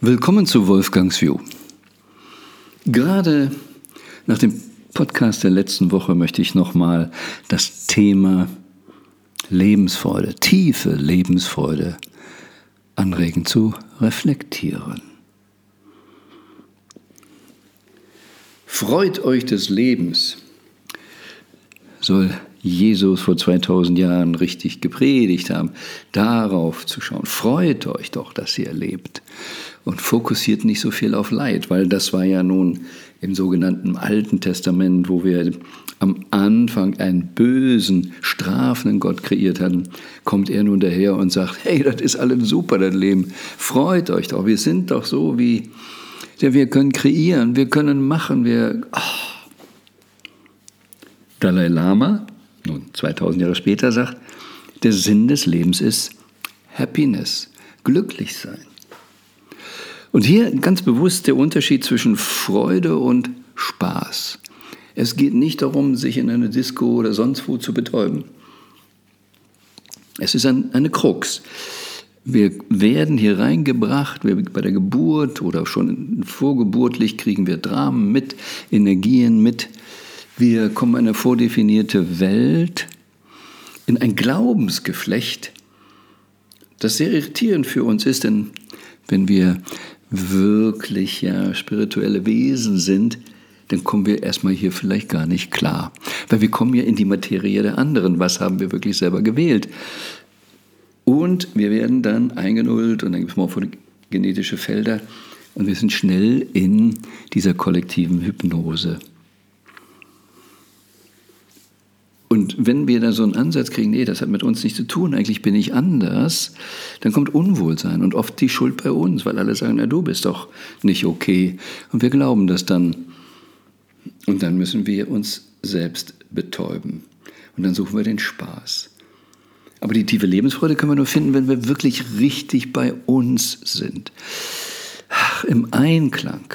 Willkommen zu Wolfgangs View. Gerade nach dem Podcast der letzten Woche möchte ich nochmal das Thema Lebensfreude, tiefe Lebensfreude anregen zu reflektieren. Freut euch des Lebens, soll Jesus vor 2000 Jahren richtig gepredigt haben, darauf zu schauen. Freut euch doch, dass ihr lebt und fokussiert nicht so viel auf Leid, weil das war ja nun im sogenannten Alten Testament, wo wir am Anfang einen bösen, strafenden Gott kreiert hatten, kommt er nun daher und sagt, hey, das ist alles super, das Leben. Freut euch doch, wir sind doch so wie, ja, wir können kreieren, wir können machen, wir... Oh. Dalai Lama nun 2000 Jahre später sagt, der Sinn des Lebens ist Happiness, glücklich sein. Und hier ganz bewusst der Unterschied zwischen Freude und Spaß. Es geht nicht darum, sich in eine Disco oder sonst wo zu betäuben. Es ist ein, eine Krux. Wir werden hier reingebracht, wir, bei der Geburt oder schon vorgeburtlich kriegen wir Dramen mit, Energien mit, wir kommen in eine vordefinierte Welt, in ein Glaubensgeflecht, das sehr irritierend für uns ist, denn wenn wir wirklich ja, spirituelle Wesen sind, dann kommen wir erstmal hier vielleicht gar nicht klar. Weil wir kommen ja in die Materie der anderen. Was haben wir wirklich selber gewählt? Und wir werden dann eingenullt und dann gibt es morphogenetische Felder und wir sind schnell in dieser kollektiven Hypnose. Und wenn wir da so einen Ansatz kriegen, nee, das hat mit uns nichts zu tun, eigentlich bin ich anders, dann kommt Unwohlsein und oft die Schuld bei uns, weil alle sagen, na du bist doch nicht okay. Und wir glauben das dann. Und dann müssen wir uns selbst betäuben. Und dann suchen wir den Spaß. Aber die tiefe Lebensfreude können wir nur finden, wenn wir wirklich richtig bei uns sind. Ach, Im Einklang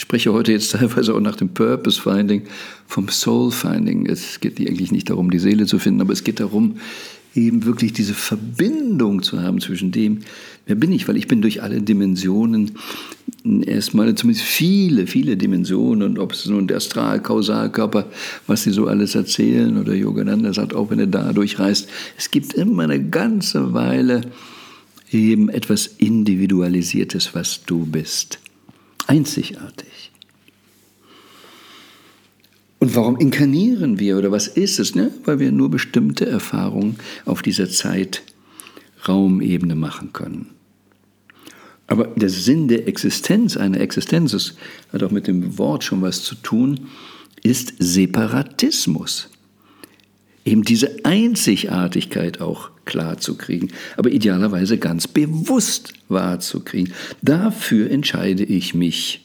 ich spreche heute jetzt teilweise auch nach dem Purpose Finding, vom Soul Finding. Es geht eigentlich nicht darum, die Seele zu finden, aber es geht darum, eben wirklich diese Verbindung zu haben zwischen dem, wer bin ich, weil ich bin durch alle Dimensionen, erstmal zumindest viele, viele Dimensionen und ob es nun der Astral-Kausalkörper, was sie so alles erzählen oder Yogananda sagt, auch wenn er da durchreist, es gibt immer eine ganze Weile eben etwas Individualisiertes, was du bist einzigartig. Und warum inkarnieren wir oder was ist es? Ne? Weil wir nur bestimmte Erfahrungen auf dieser Zeit-Raumebene machen können. Aber der Sinn der Existenz, einer Existenz, das hat auch mit dem Wort schon was zu tun, ist Separatismus. Eben diese Einzigartigkeit auch klar zu kriegen, aber idealerweise ganz bewusst wahrzukriegen. Dafür entscheide ich mich.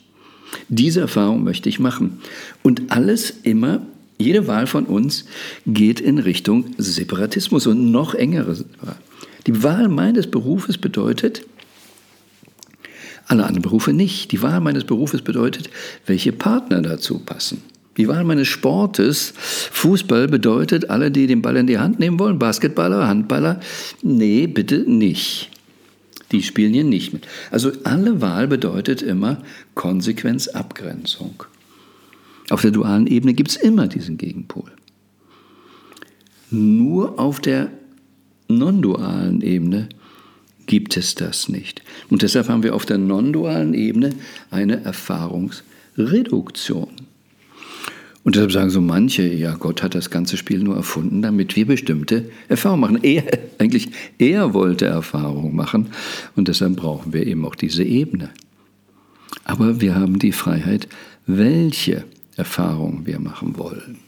Diese Erfahrung möchte ich machen. Und alles immer, jede Wahl von uns geht in Richtung Separatismus und noch engere Wahl. Die Wahl meines Berufes bedeutet, alle anderen Berufe nicht. Die Wahl meines Berufes bedeutet, welche Partner dazu passen. Die Wahl meines Sportes, Fußball bedeutet, alle, die den Ball in die Hand nehmen wollen, Basketballer, Handballer, nee, bitte nicht. Die spielen hier nicht mit. Also alle Wahl bedeutet immer Konsequenz, Abgrenzung. Auf der dualen Ebene gibt es immer diesen Gegenpol. Nur auf der non-dualen Ebene gibt es das nicht. Und deshalb haben wir auf der non-dualen Ebene eine Erfahrungsreduktion. Und deshalb sagen so manche, ja, Gott hat das ganze Spiel nur erfunden, damit wir bestimmte Erfahrungen machen. Er, eigentlich, er wollte Erfahrungen machen und deshalb brauchen wir eben auch diese Ebene. Aber wir haben die Freiheit, welche Erfahrungen wir machen wollen.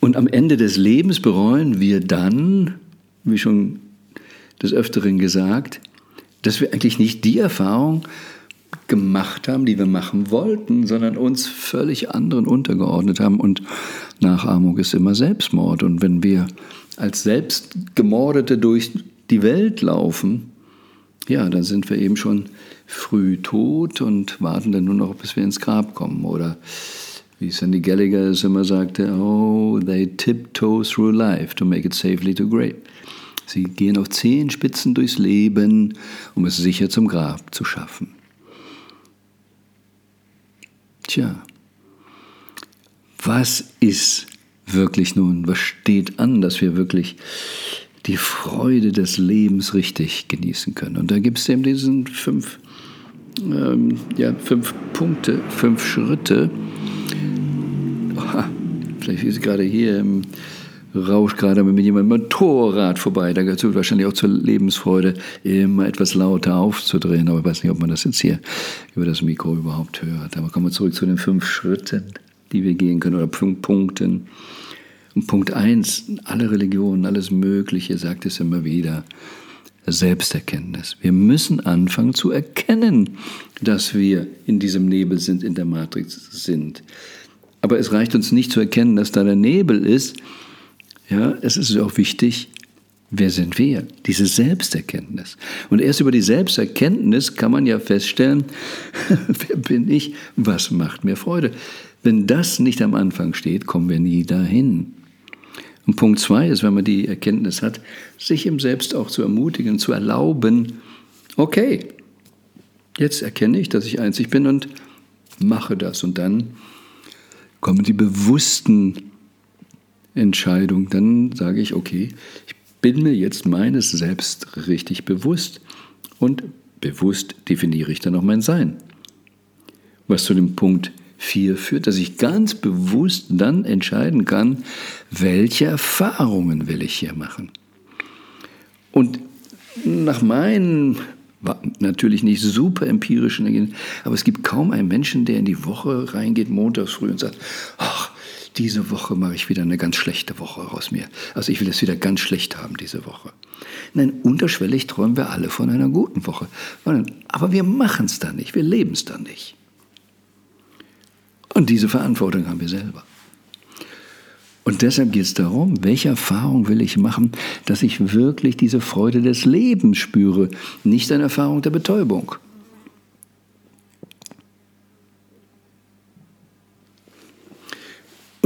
Und am Ende des Lebens bereuen wir dann, wie schon des Öfteren gesagt, dass wir eigentlich nicht die Erfahrung gemacht haben, die wir machen wollten, sondern uns völlig anderen untergeordnet haben. Und Nachahmung ist immer Selbstmord. Und wenn wir als Selbstgemordete durch die Welt laufen, ja, dann sind wir eben schon früh tot und warten dann nur noch, bis wir ins Grab kommen. Oder wie Sandy Gallagher es immer sagte, oh, they tiptoe through life to make it safely to grave. Sie gehen auf Zehenspitzen durchs Leben, um es sicher zum Grab zu schaffen. Tja, was ist wirklich nun, was steht an, dass wir wirklich die Freude des Lebens richtig genießen können? Und da gibt es eben diesen fünf, ähm, ja, fünf Punkte, fünf Schritte. Oha, vielleicht ist gerade hier im rauscht gerade mit jemandem Motorrad vorbei. Da gehört wahrscheinlich auch zur Lebensfreude, immer etwas lauter aufzudrehen. Aber ich weiß nicht, ob man das jetzt hier über das Mikro überhaupt hört. Aber kommen wir zurück zu den fünf Schritten, die wir gehen können, oder fünf Punkten. Und Punkt eins, alle Religionen, alles Mögliche, sagt es immer wieder, Selbsterkenntnis. Wir müssen anfangen zu erkennen, dass wir in diesem Nebel sind, in der Matrix sind. Aber es reicht uns nicht zu erkennen, dass da der Nebel ist, ja, es ist auch wichtig, wer sind wir? Diese Selbsterkenntnis. Und erst über die Selbsterkenntnis kann man ja feststellen, wer bin ich? Was macht mir Freude? Wenn das nicht am Anfang steht, kommen wir nie dahin. Und Punkt zwei ist, wenn man die Erkenntnis hat, sich im Selbst auch zu ermutigen, zu erlauben, okay, jetzt erkenne ich, dass ich einzig bin und mache das. Und dann kommen die bewussten Entscheidung, dann sage ich, okay, ich bin mir jetzt meines Selbst richtig bewusst und bewusst definiere ich dann auch mein Sein. Was zu dem Punkt 4 führt, dass ich ganz bewusst dann entscheiden kann, welche Erfahrungen will ich hier machen. Und nach meinen natürlich nicht super empirischen, aber es gibt kaum einen Menschen, der in die Woche reingeht, montags früh und sagt, ach, diese Woche mache ich wieder eine ganz schlechte Woche aus mir. Also ich will es wieder ganz schlecht haben diese Woche. Nein, unterschwellig träumen wir alle von einer guten Woche. Aber wir machen es dann nicht, wir leben es dann nicht. Und diese Verantwortung haben wir selber. Und deshalb geht es darum, welche Erfahrung will ich machen, dass ich wirklich diese Freude des Lebens spüre, nicht eine Erfahrung der Betäubung.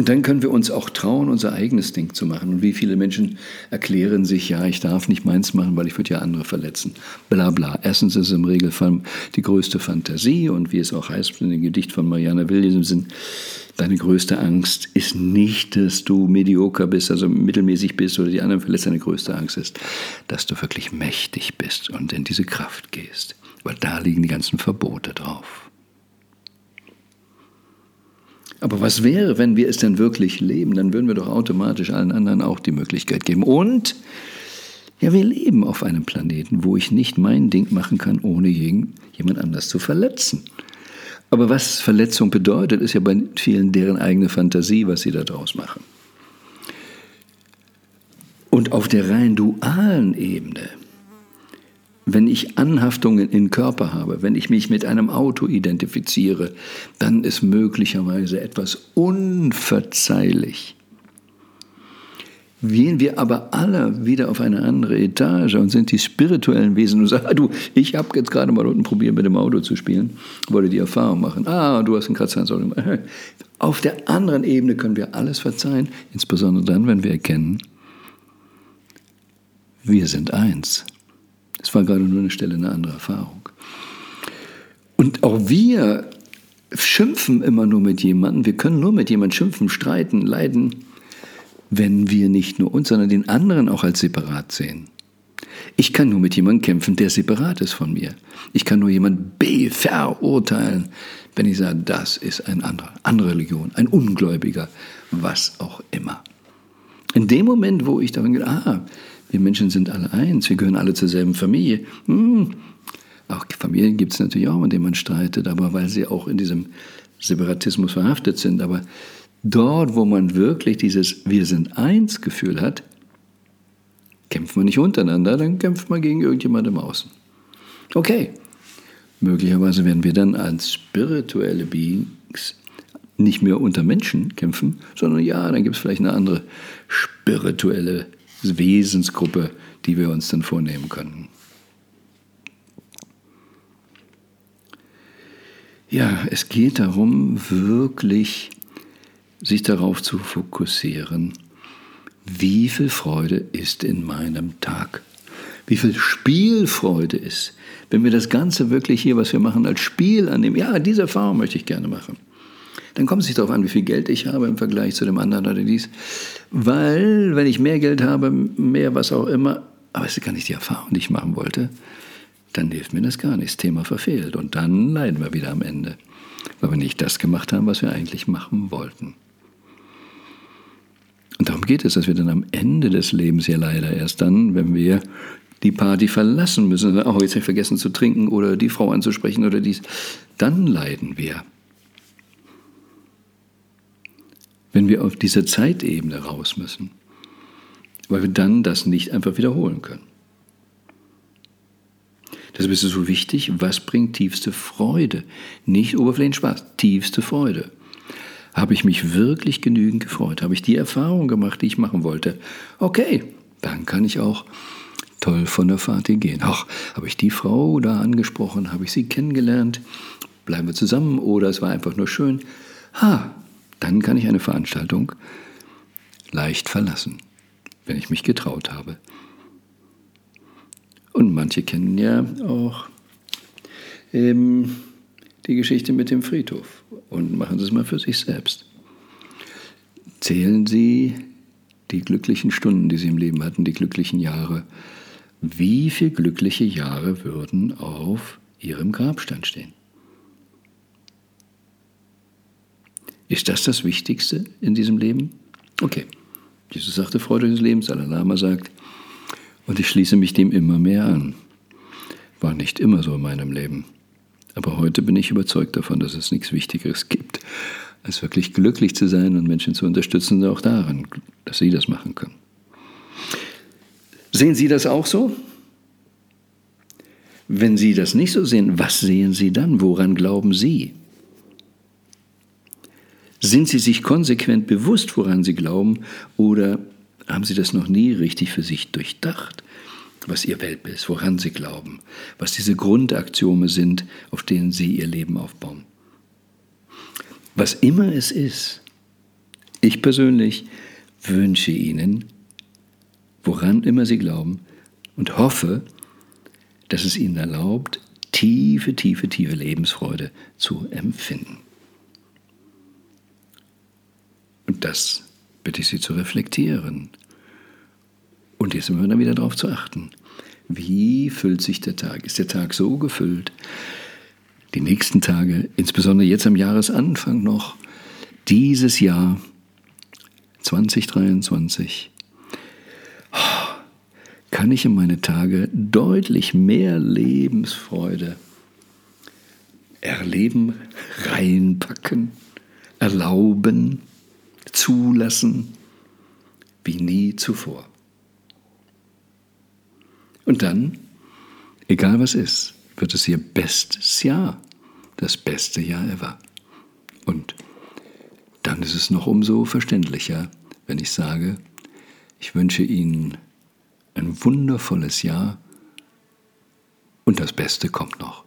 Und dann können wir uns auch trauen, unser eigenes Ding zu machen. Und wie viele Menschen erklären sich, ja, ich darf nicht meins machen, weil ich würde ja andere verletzen. Bla bla. Erstens ist es im Regelfall die größte Fantasie und wie es auch heißt in dem Gedicht von Marianne Williamson, deine größte Angst ist nicht, dass du medioker bist, also mittelmäßig bist oder die anderen verletzt. Deine größte Angst ist, dass du wirklich mächtig bist und in diese Kraft gehst. Weil da liegen die ganzen Verbote drauf. Aber was wäre, wenn wir es denn wirklich leben? Dann würden wir doch automatisch allen anderen auch die Möglichkeit geben. Und ja, wir leben auf einem Planeten, wo ich nicht mein Ding machen kann, ohne jemand anders zu verletzen. Aber was Verletzung bedeutet, ist ja bei vielen deren eigene Fantasie, was sie da draus machen. Und auf der rein dualen Ebene wenn ich Anhaftungen in Körper habe, wenn ich mich mit einem Auto identifiziere, dann ist möglicherweise etwas unverzeihlich. Gehen wir aber alle wieder auf eine andere Etage und sind die spirituellen Wesen und sagen, du, ich habe jetzt gerade mal unten probiert, mit dem Auto zu spielen, wollte die Erfahrung machen. Ah, du hast einen Kratzer Auf der anderen Ebene können wir alles verzeihen, insbesondere dann, wenn wir erkennen, wir sind eins. Es war gerade nur eine Stelle, eine andere Erfahrung. Und auch wir schimpfen immer nur mit jemandem. Wir können nur mit jemandem schimpfen, streiten, leiden, wenn wir nicht nur uns, sondern den anderen auch als separat sehen. Ich kann nur mit jemandem kämpfen, der separat ist von mir. Ich kann nur jemanden B verurteilen, wenn ich sage, das ist ein anderer, andere Religion, ein Ungläubiger, was auch immer. In dem Moment, wo ich daran gehe, ah, wir Menschen sind alle eins, wir gehören alle zur selben Familie. Hm. Auch Familien gibt es natürlich auch, in denen man streitet, aber weil sie auch in diesem Separatismus verhaftet sind. Aber dort, wo man wirklich dieses Wir sind eins Gefühl hat, kämpft man nicht untereinander, dann kämpft man gegen irgendjemand im Außen. Okay, möglicherweise werden wir dann als spirituelle Beings nicht mehr unter Menschen kämpfen, sondern ja, dann gibt es vielleicht eine andere spirituelle Wesensgruppe, die wir uns dann vornehmen können. Ja, es geht darum, wirklich sich darauf zu fokussieren, wie viel Freude ist in meinem Tag? Wie viel Spielfreude ist, wenn wir das Ganze wirklich hier, was wir machen, als Spiel annehmen. Ja, diese Erfahrung möchte ich gerne machen. Dann kommt es nicht darauf an, wie viel Geld ich habe im Vergleich zu dem anderen oder dies. Weil, wenn ich mehr Geld habe, mehr was auch immer, aber es ist gar nicht die Erfahrung, die ich machen wollte, dann hilft mir das gar nicht. Das Thema verfehlt. Und dann leiden wir wieder am Ende, weil wir nicht das gemacht haben, was wir eigentlich machen wollten. Und darum geht es, dass wir dann am Ende des Lebens ja leider erst dann, wenn wir die Party verlassen müssen, oh, jetzt ich vergessen zu trinken oder die Frau anzusprechen oder dies, dann leiden wir. Wenn wir auf diese Zeitebene raus müssen, weil wir dann das nicht einfach wiederholen können. Deshalb ist es so wichtig, was bringt tiefste Freude? Nicht oberflächlichen Spaß, tiefste Freude. Habe ich mich wirklich genügend gefreut? Habe ich die Erfahrung gemacht, die ich machen wollte? Okay, dann kann ich auch toll von der Fahrt gehen. Ach, habe ich die Frau da angesprochen? Habe ich sie kennengelernt? Bleiben wir zusammen oder es war einfach nur schön? Ha, dann kann ich eine Veranstaltung leicht verlassen, wenn ich mich getraut habe. Und manche kennen ja auch ähm, die Geschichte mit dem Friedhof und machen Sie es mal für sich selbst. Zählen Sie die glücklichen Stunden, die Sie im Leben hatten, die glücklichen Jahre. Wie viele glückliche Jahre würden auf Ihrem Grabstein stehen? Ist das das Wichtigste in diesem Leben? Okay. Jesus sagte Freude des Lebens, Dalai Lama sagt, und ich schließe mich dem immer mehr an. War nicht immer so in meinem Leben. Aber heute bin ich überzeugt davon, dass es nichts Wichtigeres gibt, als wirklich glücklich zu sein und Menschen zu unterstützen, auch daran, dass sie das machen können. Sehen Sie das auch so? Wenn Sie das nicht so sehen, was sehen Sie dann? Woran glauben Sie? Sind Sie sich konsequent bewusst, woran Sie glauben, oder haben Sie das noch nie richtig für sich durchdacht, was Ihr Weltbild ist, woran Sie glauben, was diese Grundaxiome sind, auf denen Sie Ihr Leben aufbauen? Was immer es ist, ich persönlich wünsche Ihnen, woran immer Sie glauben, und hoffe, dass es Ihnen erlaubt, tiefe, tiefe, tiefe Lebensfreude zu empfinden. Und das bitte ich Sie zu reflektieren. Und jetzt immer wieder darauf zu achten. Wie füllt sich der Tag? Ist der Tag so gefüllt? Die nächsten Tage, insbesondere jetzt am Jahresanfang noch, dieses Jahr 2023, kann ich in meine Tage deutlich mehr Lebensfreude erleben, reinpacken, erlauben, zulassen wie nie zuvor. Und dann, egal was ist, wird es ihr bestes Jahr, das beste Jahr ever. Und dann ist es noch umso verständlicher, wenn ich sage, ich wünsche Ihnen ein wundervolles Jahr und das Beste kommt noch.